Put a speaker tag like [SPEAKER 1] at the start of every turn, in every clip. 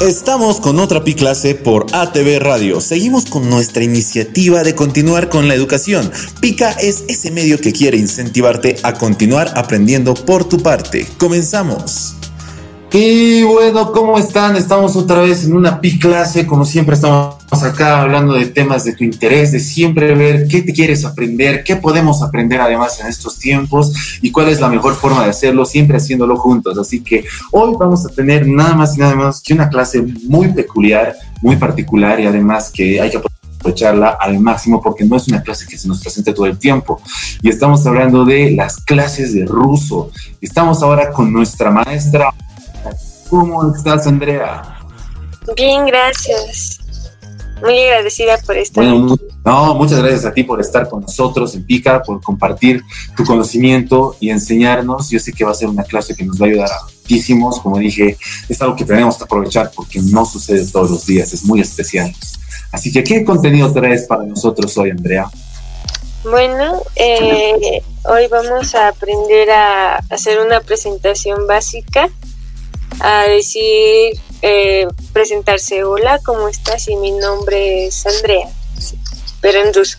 [SPEAKER 1] Estamos con otra Pi clase por ATV Radio. Seguimos con nuestra iniciativa de continuar con la educación. Pica es ese medio que quiere incentivarte a continuar aprendiendo por tu parte. Comenzamos.
[SPEAKER 2] Y bueno, ¿cómo están? Estamos otra vez en una pi clase, como siempre estamos acá hablando de temas de tu interés, de siempre ver qué te quieres aprender, qué podemos aprender además en estos tiempos y cuál es la mejor forma de hacerlo, siempre haciéndolo juntos. Así que hoy vamos a tener nada más y nada menos que una clase muy peculiar, muy particular y además que hay que aprovecharla al máximo porque no es una clase que se nos presente todo el tiempo. Y estamos hablando de las clases de ruso. Estamos ahora con nuestra maestra ¿Cómo estás, Andrea?
[SPEAKER 3] Bien, gracias. Muy agradecida por estar.
[SPEAKER 2] Bueno, no, muchas gracias a ti por estar con nosotros en Pica, por compartir tu conocimiento y enseñarnos. Yo sé que va a ser una clase que nos va a ayudar a muchísimos. Como dije, es algo que tenemos que aprovechar porque no sucede todos los días, es muy especial. Así que, ¿qué contenido traes para nosotros hoy, Andrea?
[SPEAKER 3] Bueno, eh, hoy vamos a aprender a hacer una presentación básica a decir, eh, presentarse, hola, ¿cómo estás? Y mi nombre es Andrea, pero en ruso.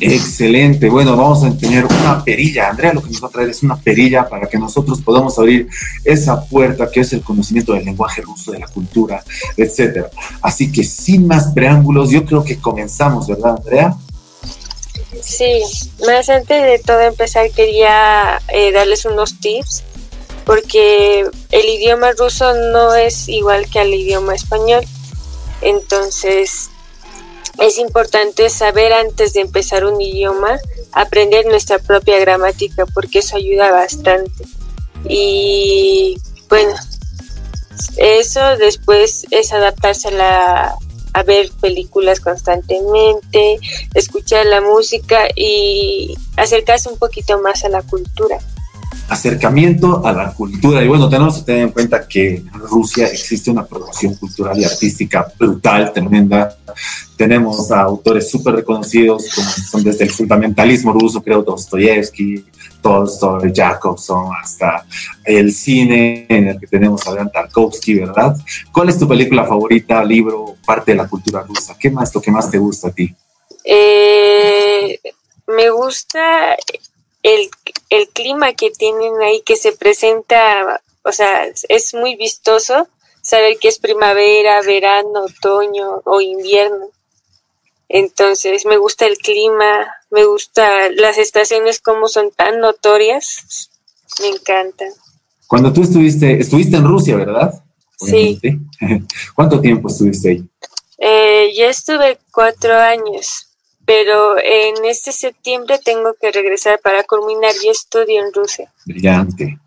[SPEAKER 2] Excelente. Bueno, vamos a tener una perilla. Andrea lo que nos va a traer es una perilla para que nosotros podamos abrir esa puerta que es el conocimiento del lenguaje ruso, de la cultura, etcétera. Así que sin más preámbulos, yo creo que comenzamos, ¿verdad, Andrea?
[SPEAKER 3] Sí, más antes de todo empezar quería eh, darles unos tips porque el idioma ruso no es igual que el idioma español. Entonces, es importante saber antes de empezar un idioma, aprender nuestra propia gramática, porque eso ayuda bastante. Y bueno, eso después es adaptarse a, la, a ver películas constantemente, escuchar la música y acercarse un poquito más a la cultura
[SPEAKER 2] acercamiento a la cultura. Y bueno, tenemos que tener en cuenta que en Rusia existe una producción cultural y artística brutal, tremenda. Tenemos a autores súper reconocidos, como son desde el fundamentalismo ruso, creo, Dostoyevsky, Tolstoy, Jacobson, hasta el cine en el que tenemos a Leon Tarkovsky, ¿verdad? ¿Cuál es tu película favorita, libro, parte de la cultura rusa? ¿Qué más, lo que más te gusta a ti?
[SPEAKER 3] Eh, me gusta el, el clima que tienen ahí que se presenta, o sea, es muy vistoso saber que es primavera, verano, otoño o invierno. Entonces me gusta el clima, me gusta las estaciones como son tan notorias, me encantan.
[SPEAKER 2] Cuando tú estuviste, estuviste en Rusia, ¿verdad?
[SPEAKER 3] Sí.
[SPEAKER 2] ¿Cuánto tiempo estuviste ahí?
[SPEAKER 3] Eh, yo estuve cuatro años pero en este septiembre tengo que regresar para culminar. Yo estudio en Rusia.
[SPEAKER 2] Brillante.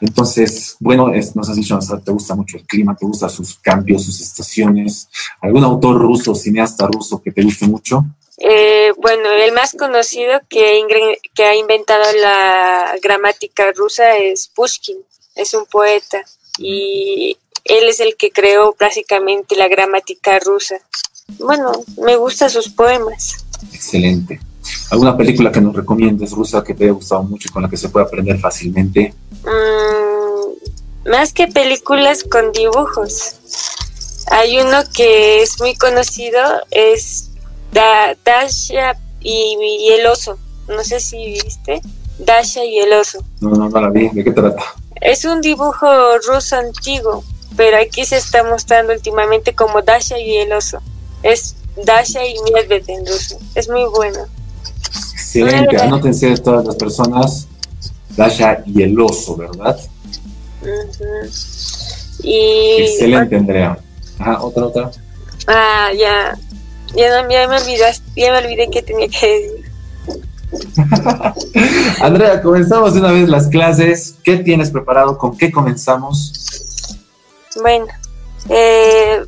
[SPEAKER 2] Entonces, bueno, nos has dicho, te gusta mucho el clima, te gustan sus cambios, sus estaciones. ¿Algún autor ruso, cineasta ruso que te guste mucho?
[SPEAKER 3] Eh, bueno, el más conocido que, que ha inventado la gramática rusa es Pushkin, es un poeta y él es el que creó básicamente la gramática rusa. Bueno, me gustan sus poemas.
[SPEAKER 2] Excelente. ¿Alguna película que nos recomiendes rusa que te haya gustado mucho y con la que se pueda aprender fácilmente?
[SPEAKER 3] Mm, más que películas con dibujos. Hay uno que es muy conocido, es Dasha y, el oso. No sé si viste. Dasha y el oso.
[SPEAKER 2] No, no, no la vi. ¿De qué trata?
[SPEAKER 3] Es un dibujo ruso antiguo, pero aquí se está mostrando últimamente como Dasha y el oso. Es Dasha y Medved en ruso. Es muy bueno.
[SPEAKER 2] Excelente, anótense todas las personas. Dasha y el oso, ¿verdad?
[SPEAKER 3] y,
[SPEAKER 2] Excelente, Andrea. Ajá, otra, otra.
[SPEAKER 3] Ah, ya. Ya, no, ya me olvidaste, ya me olvidé que tenía que decir.
[SPEAKER 2] Andrea, comenzamos una vez las clases. ¿Qué tienes preparado? ¿Con qué comenzamos?
[SPEAKER 3] Bueno, eh,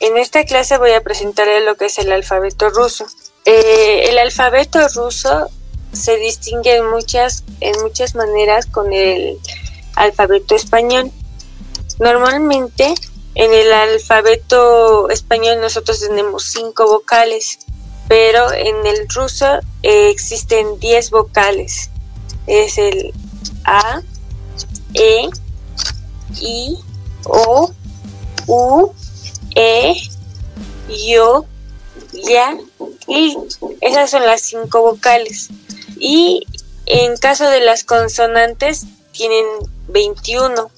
[SPEAKER 3] en esta clase voy a presentarle lo que es el alfabeto ruso. Eh, el alfabeto ruso se distingue en muchas, en muchas maneras con el alfabeto español. Normalmente en el alfabeto español nosotros tenemos cinco vocales, pero en el ruso eh, existen diez vocales. Es el A, E, I, O, U, E, Yo, Ya, I. Esas son las cinco vocales. Y en caso de las consonantes, tienen 21.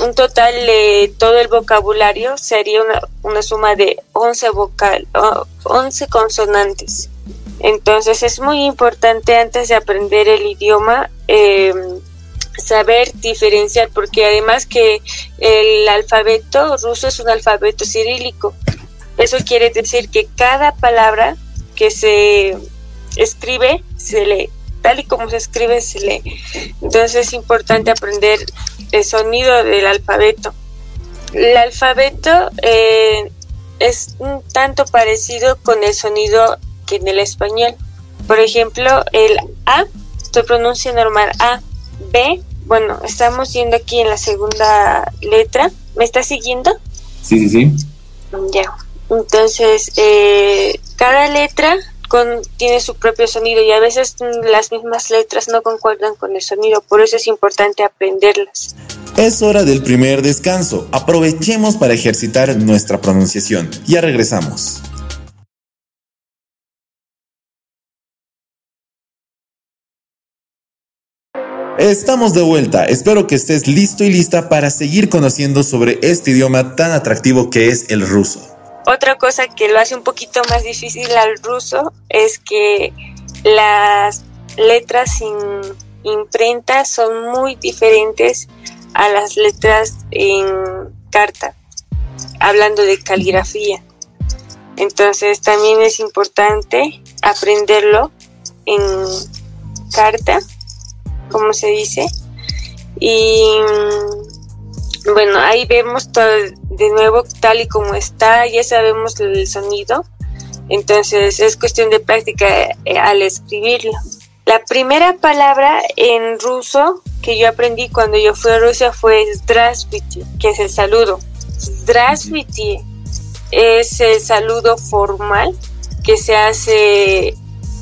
[SPEAKER 3] Un total de todo el vocabulario sería una, suma de 11, vocal, 11 consonantes. Entonces es muy importante antes de aprender el idioma em, saber diferenciar, porque además que el alfabeto ruso es un alfabeto cirílico. Eso quiere decir que cada palabra que se escribe se lee, tal y como se escribe se lee. Entonces es importante aprender el sonido del alfabeto. El alfabeto eh, es un tanto parecido con el sonido que en el español. Por ejemplo, el A se pronuncia normal A. B, bueno, estamos yendo aquí en la segunda letra. ¿Me está siguiendo?
[SPEAKER 2] Sí, sí, sí.
[SPEAKER 3] Ya. Entonces, eh, cada letra con, tiene su propio sonido y a veces las mismas letras no concuerdan con el sonido, por eso es importante aprenderlas.
[SPEAKER 1] Es hora del primer descanso. Aprovechemos para ejercitar nuestra pronunciación. Ya regresamos. Estamos de vuelta, espero que estés listo y lista para seguir conociendo sobre este idioma tan atractivo que es el ruso.
[SPEAKER 3] Otra cosa que lo hace un poquito más difícil al ruso es que las letras sin imprenta son muy diferentes a las letras en carta, hablando de caligrafía. Entonces también es importante aprenderlo en carta como se dice. Y mm, bueno, ahí vemos todo, de nuevo tal y como está, ya sabemos el sonido, entonces es cuestión de práctica eh, al escribirlo. La primera palabra en ruso que yo aprendí cuando yo fui a Rusia fue Zdravstvite, que es el saludo. Zdravstvite es el saludo formal que se hace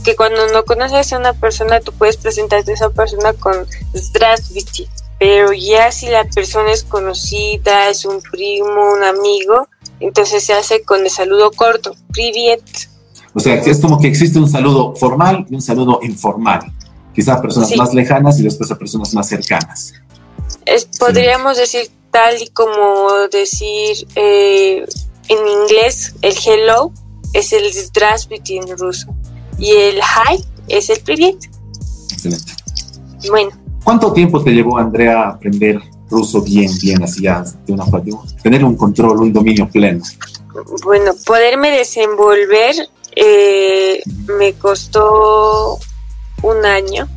[SPEAKER 3] que cuando no conoces a una persona tú puedes presentarte a esa persona con Zdravstviti, pero ya si la persona es conocida, es un primo, un amigo, entonces se hace con el saludo corto, Privet.
[SPEAKER 2] O sea, es como que existe un saludo formal y un saludo informal, quizás personas más lejanas y después a personas más cercanas.
[SPEAKER 3] Podríamos decir tal y como decir eh, en inglés el hello es el Zdravstviti en ruso y el high es el private.
[SPEAKER 2] Excelente.
[SPEAKER 3] Bueno.
[SPEAKER 2] ¿Cuánto tiempo te llevó, Andrea, a aprender ruso bien, bien, así ya, de una forma, tener un control, un dominio pleno?
[SPEAKER 3] Bueno, poderme desenvolver eh, me costó un año,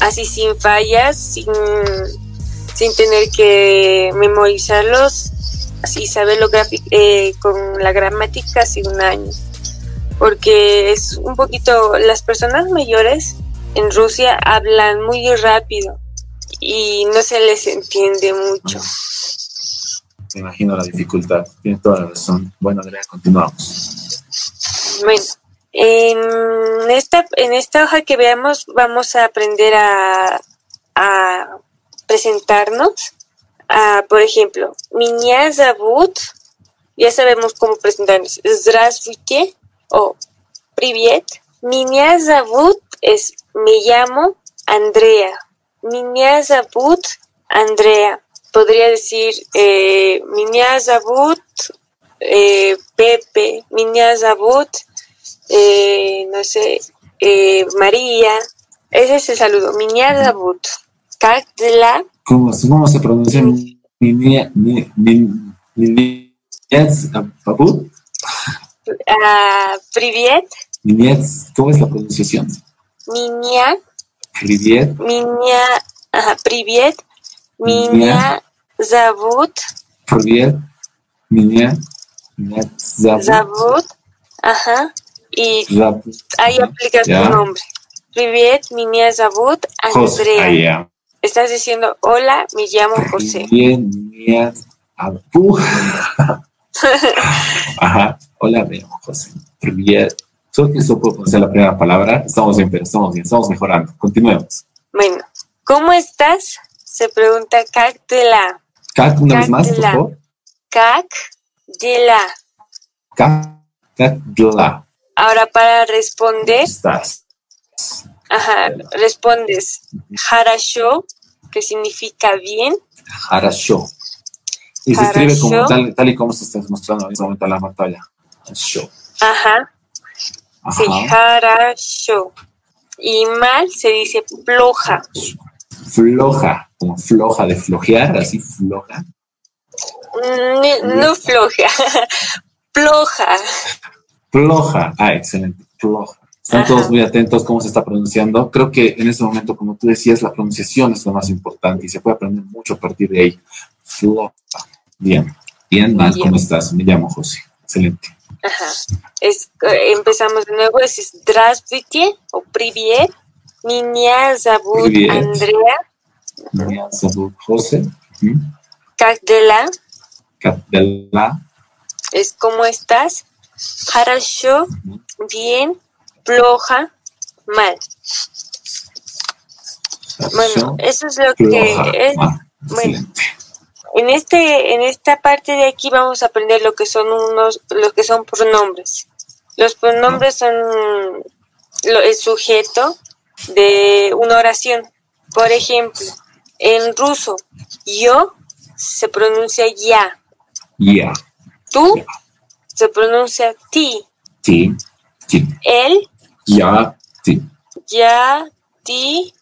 [SPEAKER 3] así sin fallas, sin, sin tener que memorizarlos, así saberlo eh, con la gramática, así un año porque es un poquito, las personas mayores en Rusia hablan muy rápido y no se les entiende mucho.
[SPEAKER 2] Me imagino la dificultad, tienes toda la razón. Bueno, Andrea, continuamos.
[SPEAKER 3] Bueno, en esta, en esta hoja que veamos vamos a aprender a, a presentarnos. A, por ejemplo, Minya Zabut, ya sabemos cómo presentarnos. Здравствуйте, o Привет. Меня зовут es me llamo Andrea. Меня зовут Andrea. Podría decir eh, Меня зовут eh, Pepe. Меня зовут eh, no sé eh, María. Ese es el saludo. Меня зовут. Как дела?
[SPEAKER 2] ¿Cómo, cómo se pronuncia? Меня, меня, зовут?
[SPEAKER 3] Uh, Privet.
[SPEAKER 2] Privet, ¿cómo es la pronunciación?
[SPEAKER 3] Miña.
[SPEAKER 2] Privet.
[SPEAKER 3] Miña, ajá, Privet. Miña Zavut.
[SPEAKER 2] Privet. Miña Zavut.
[SPEAKER 3] Zavut, ajá. Y ahí aplicas ya. tu nombre. Privet, Miña Zavut, Andrea. José, Estás diciendo, hola, me llamo José.
[SPEAKER 2] Miña Zavut. ajá. Hola, me llamo José. Solo que supo pronunciar la primera palabra. Estamos bien, pero estamos bien, estamos mejorando. Continuemos.
[SPEAKER 3] Bueno, ¿cómo estás? Se pregunta Kak de la.
[SPEAKER 2] Kak, una vez más, por favor.
[SPEAKER 3] Kak Kadla.
[SPEAKER 2] Kadla.
[SPEAKER 3] Ahora para responder,
[SPEAKER 2] Estás.
[SPEAKER 3] ajá, respondes Harasho, que significa bien.
[SPEAKER 2] Harasho. Y se escribe como tal, tal y como se está mostrando en este momento en la pantalla. Harasho.
[SPEAKER 3] Ajá,
[SPEAKER 2] Ajá.
[SPEAKER 3] Harasho. Y mal se dice floja.
[SPEAKER 2] Floja, como floja de flojear, así floja.
[SPEAKER 3] Mm, No floja, floja.
[SPEAKER 2] Floja. Ah, excelente. Floja. Están
[SPEAKER 3] Ajá.
[SPEAKER 2] todos muy atentos cómo se está pronunciando. Creo que en este momento, como tú decías, la pronunciación es lo más importante y se puede aprender mucho a partir de ahí. Floja. Bien. Bien, mal,
[SPEAKER 3] Bien.
[SPEAKER 2] ¿cómo estás? Me llamo José. Excelente.
[SPEAKER 3] Ajá. Es, eh, empezamos de nuevo, es Здравствуйте o Priviet. Меня зовут
[SPEAKER 2] Привет.
[SPEAKER 3] Andrea.
[SPEAKER 2] Me llamo José. Ujú.
[SPEAKER 3] Как дела?
[SPEAKER 2] Capdela.
[SPEAKER 3] Es ¿cómo estás? Хорошо, bien, floja, mal. Bueno, eso es lo que
[SPEAKER 2] Floja.
[SPEAKER 3] es.
[SPEAKER 2] Ah,
[SPEAKER 3] bueno. en este, en esta parte de aquí vamos a aprender lo que son unos, lo que son pronombres. Los pronombres son lo- el sujeto de una oración. Por ejemplo, en ruso, yo se pronuncia ya,
[SPEAKER 2] Ya.
[SPEAKER 3] tú se pronuncia ti,
[SPEAKER 2] Sí. Sí.
[SPEAKER 3] él,
[SPEAKER 2] Ya. Sí.
[SPEAKER 3] ya, ti,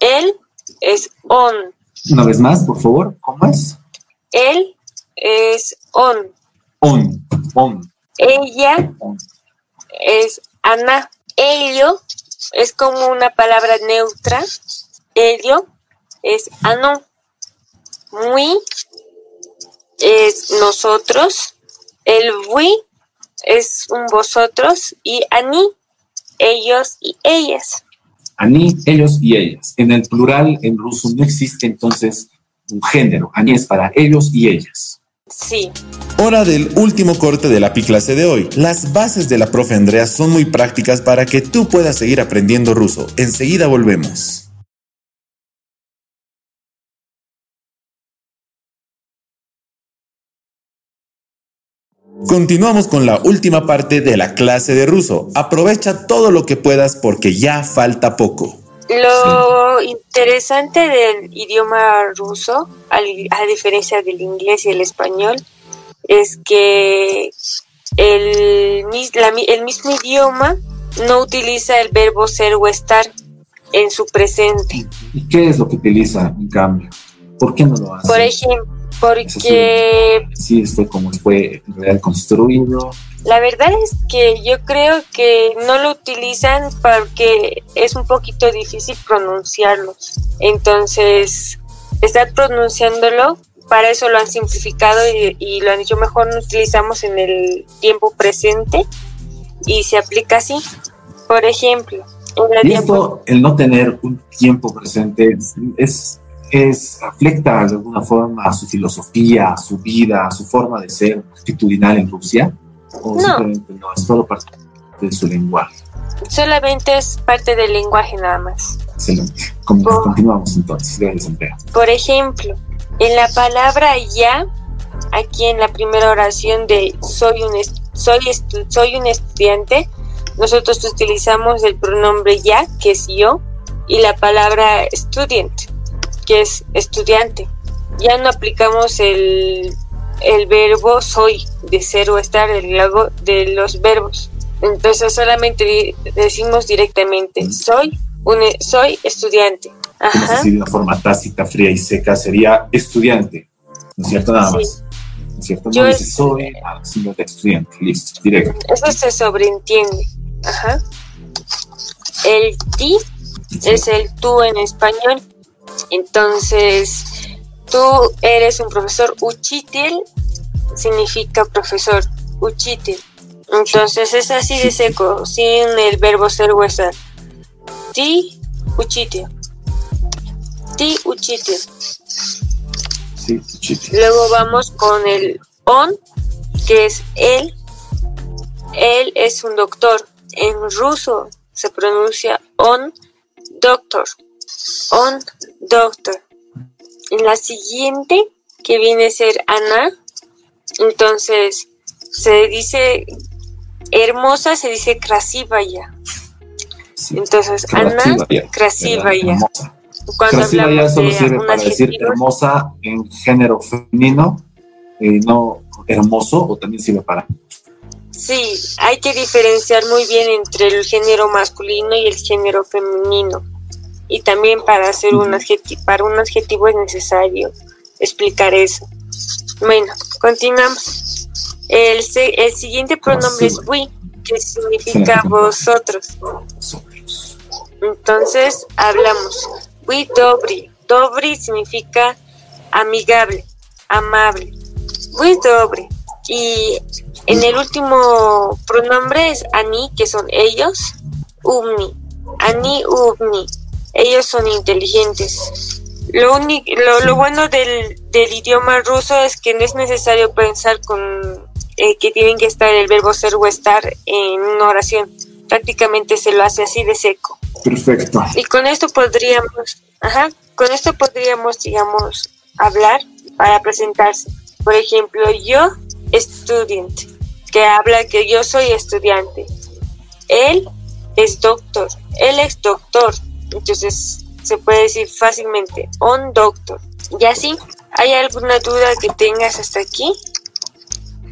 [SPEAKER 3] él es on,
[SPEAKER 2] Una vez más, por favor. ¿Cómo es?
[SPEAKER 3] Él es on,
[SPEAKER 2] On. On.
[SPEAKER 3] ella
[SPEAKER 2] on.
[SPEAKER 3] es Ana. Ello es como una palabra neutra. Ello es ano. Muy es nosotros. El we es un vosotros. Y ani, ellos y ellas.
[SPEAKER 2] Ani, ellos y ellas. En el plural, en ruso, no existe entonces un género. Es para ellos y ellas.
[SPEAKER 3] Sí.
[SPEAKER 1] Hora del último corte de la Piclase de hoy. Las bases de la profe Andrea son muy prácticas para que tú puedas seguir aprendiendo ruso. Enseguida volvemos. Continuamos con la última parte de la clase de ruso. Aprovecha todo lo que puedas porque ya falta poco.
[SPEAKER 3] Lo interesante del idioma ruso, al- a diferencia del inglés y el español, es que el, la mismo idioma no utiliza el verbo ser o estar en su presente.
[SPEAKER 2] ¿Y qué es lo que utiliza en cambio? ¿Por qué no lo hace?
[SPEAKER 3] Por ejemplo, porque
[SPEAKER 2] Sí, fue como fue en realidad construido.
[SPEAKER 3] La verdad es que yo creo que no lo utilizan porque es un poquito difícil pronunciarlos. Entonces, estar pronunciándolo, para eso lo han simplificado y, y lo han dicho mejor no utilizamos en el tiempo presente y se aplica así. Por ejemplo, en tiempo,
[SPEAKER 2] esto, el no tener un tiempo presente, es, es afecta de alguna forma a su filosofía, a su vida, a su forma de ser actitudinal en Rusia. O
[SPEAKER 3] No.
[SPEAKER 2] simplemente no, es todo parte de su lenguaje.
[SPEAKER 3] solamente es parte del lenguaje nada más.
[SPEAKER 2] Excelente. Con-
[SPEAKER 3] Oh.
[SPEAKER 2] Continuamos entonces. Gracias, Andrea.
[SPEAKER 3] Por ejemplo, en la palabra ya, aquí en la primera oración de soy un, soy soy un estudiante, nosotros utilizamos el pronombre ya, que es yo, y la palabra student, que es estudiante. Ya no aplicamos el, el verbo soy, de ser o estar, el logo de los verbos. Entonces solamente decimos directamente soy, un, e- soy estudiante. Ajá.
[SPEAKER 2] así de una forma tácita, fría y seca, sería estudiante. ¿No es cierto? Nada
[SPEAKER 3] Sí.
[SPEAKER 2] más. ¿No es cierto?
[SPEAKER 3] Yo
[SPEAKER 2] No
[SPEAKER 3] es-
[SPEAKER 2] dice soy, nada, simplemente estudiante. Listo, directo.
[SPEAKER 3] Eso se sobreentiende. Ajá. El ti es el tú en español. Entonces, tú eres un profesor. Uchitel significa profesor. Uchitel. Entonces es así de seco, sin el verbo ser o estar. Ti, uchitel. Ti, uchitel.
[SPEAKER 2] Sí.
[SPEAKER 3] Luego vamos con el on, que es él. Él es un doctor. En ruso se pronuncia on doctor. On doctor. En la siguiente, que viene a ser Ana, Entonces, se dice hermosa, se dice krasivaya. Entonces, Ana, krasivaya.
[SPEAKER 2] Cuando ya solo sirve para decir hermosa en género femenino, eh, no hermoso, o también sirve para
[SPEAKER 3] Sí, hay que diferenciar muy bien entre el género masculino y el género femenino. Y también para hacer un adjetivo, para un adjetivo es necesario explicar eso. Bueno, continuamos. El, el siguiente pronombre es we, que significa vosotros. Entonces hablamos. We dobri. Dobri significa amigable, amable. We dobri. Y en el último pronombre es ani, que son ellos, umni, ani, umni. Ellos son inteligentes. Lo, único, lo, bueno del, idioma ruso es que no es necesario pensar con eh, que tienen que estar el verbo ser o estar en una oración. Prácticamente se lo hace así de seco.
[SPEAKER 2] Perfecto.
[SPEAKER 3] Y con esto podríamos, ajá, con esto podríamos, digamos, hablar para presentarse. Por ejemplo, yo estudiante, que habla que yo soy estudiante. Él es doctor, él es doctor. Entonces se puede decir fácilmente, on doctor. Y así, ¿hay alguna duda que tengas hasta aquí?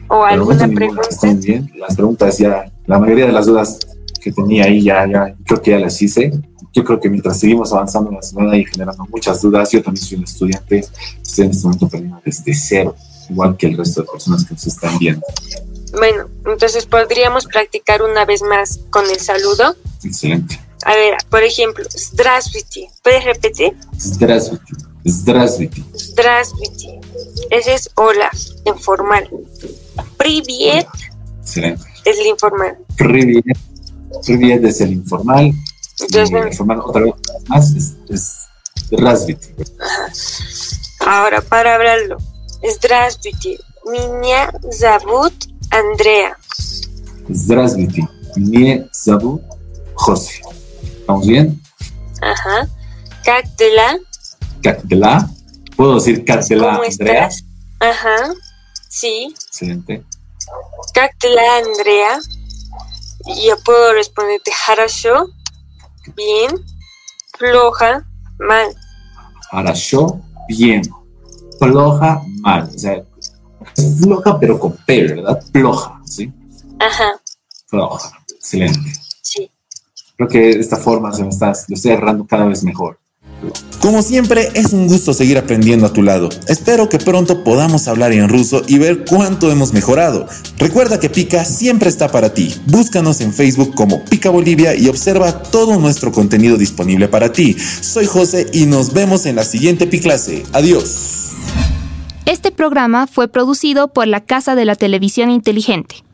[SPEAKER 3] ¿O alguna pregunta?
[SPEAKER 2] Están bien, las preguntas ya, la mayoría de las dudas que tenía ahí ya, ya creo que ya las hice. Yo creo que mientras seguimos avanzando en la semana y generando muchas dudas, yo también soy un estudiante, estoy en este momento aprendiendo desde cero igual que el resto de personas que nos están viendo.
[SPEAKER 3] Bueno, entonces podríamos practicar una vez más con el saludo.
[SPEAKER 2] Excelente.
[SPEAKER 3] A ver, por ejemplo, Здравствуйте. ¿Puedes repetir?
[SPEAKER 2] Здравствуйте. Здравствуйте.
[SPEAKER 3] Здравствуйте. Ese es hola, informal. Привет.
[SPEAKER 2] Excelente.
[SPEAKER 3] Es el informal.
[SPEAKER 2] Привет. Привет es el informal. Entonces, el informal otra vez más es, es Здравствуйте.
[SPEAKER 3] Ahora, para hablarlo. Здравствуйте, меня зовут Андреа.
[SPEAKER 2] Здравствуйте, меня зовут José. ¿Estamos bien?
[SPEAKER 3] Ajá.
[SPEAKER 2] Cactela. Cactela. ¿Puedo decir
[SPEAKER 3] Cactela,
[SPEAKER 2] Andrea?
[SPEAKER 3] Ajá. Sí.
[SPEAKER 2] Excelente.
[SPEAKER 3] Cactela, Andrea. Yo puedo responderte harasho. Bien. Floja. Mal.
[SPEAKER 2] Harasho. Bien. Floja. Mal. O sea, floja pero con P, ¿verdad? Floja, ¿sí?
[SPEAKER 3] Ajá.
[SPEAKER 2] Floja. Excelente. Creo que de esta forma se me está, lo estoy agarrando cada vez mejor.
[SPEAKER 1] Como siempre, es un gusto seguir aprendiendo a tu lado. Espero que pronto podamos hablar en ruso y ver cuánto hemos mejorado. Recuerda que Pica siempre está para ti. Búscanos en Facebook como Pica Bolivia y observa todo nuestro contenido disponible para ti. Soy José y nos vemos en la siguiente Piclase. Adiós.
[SPEAKER 4] Este programa fue producido por la Casa de la Televisión Inteligente.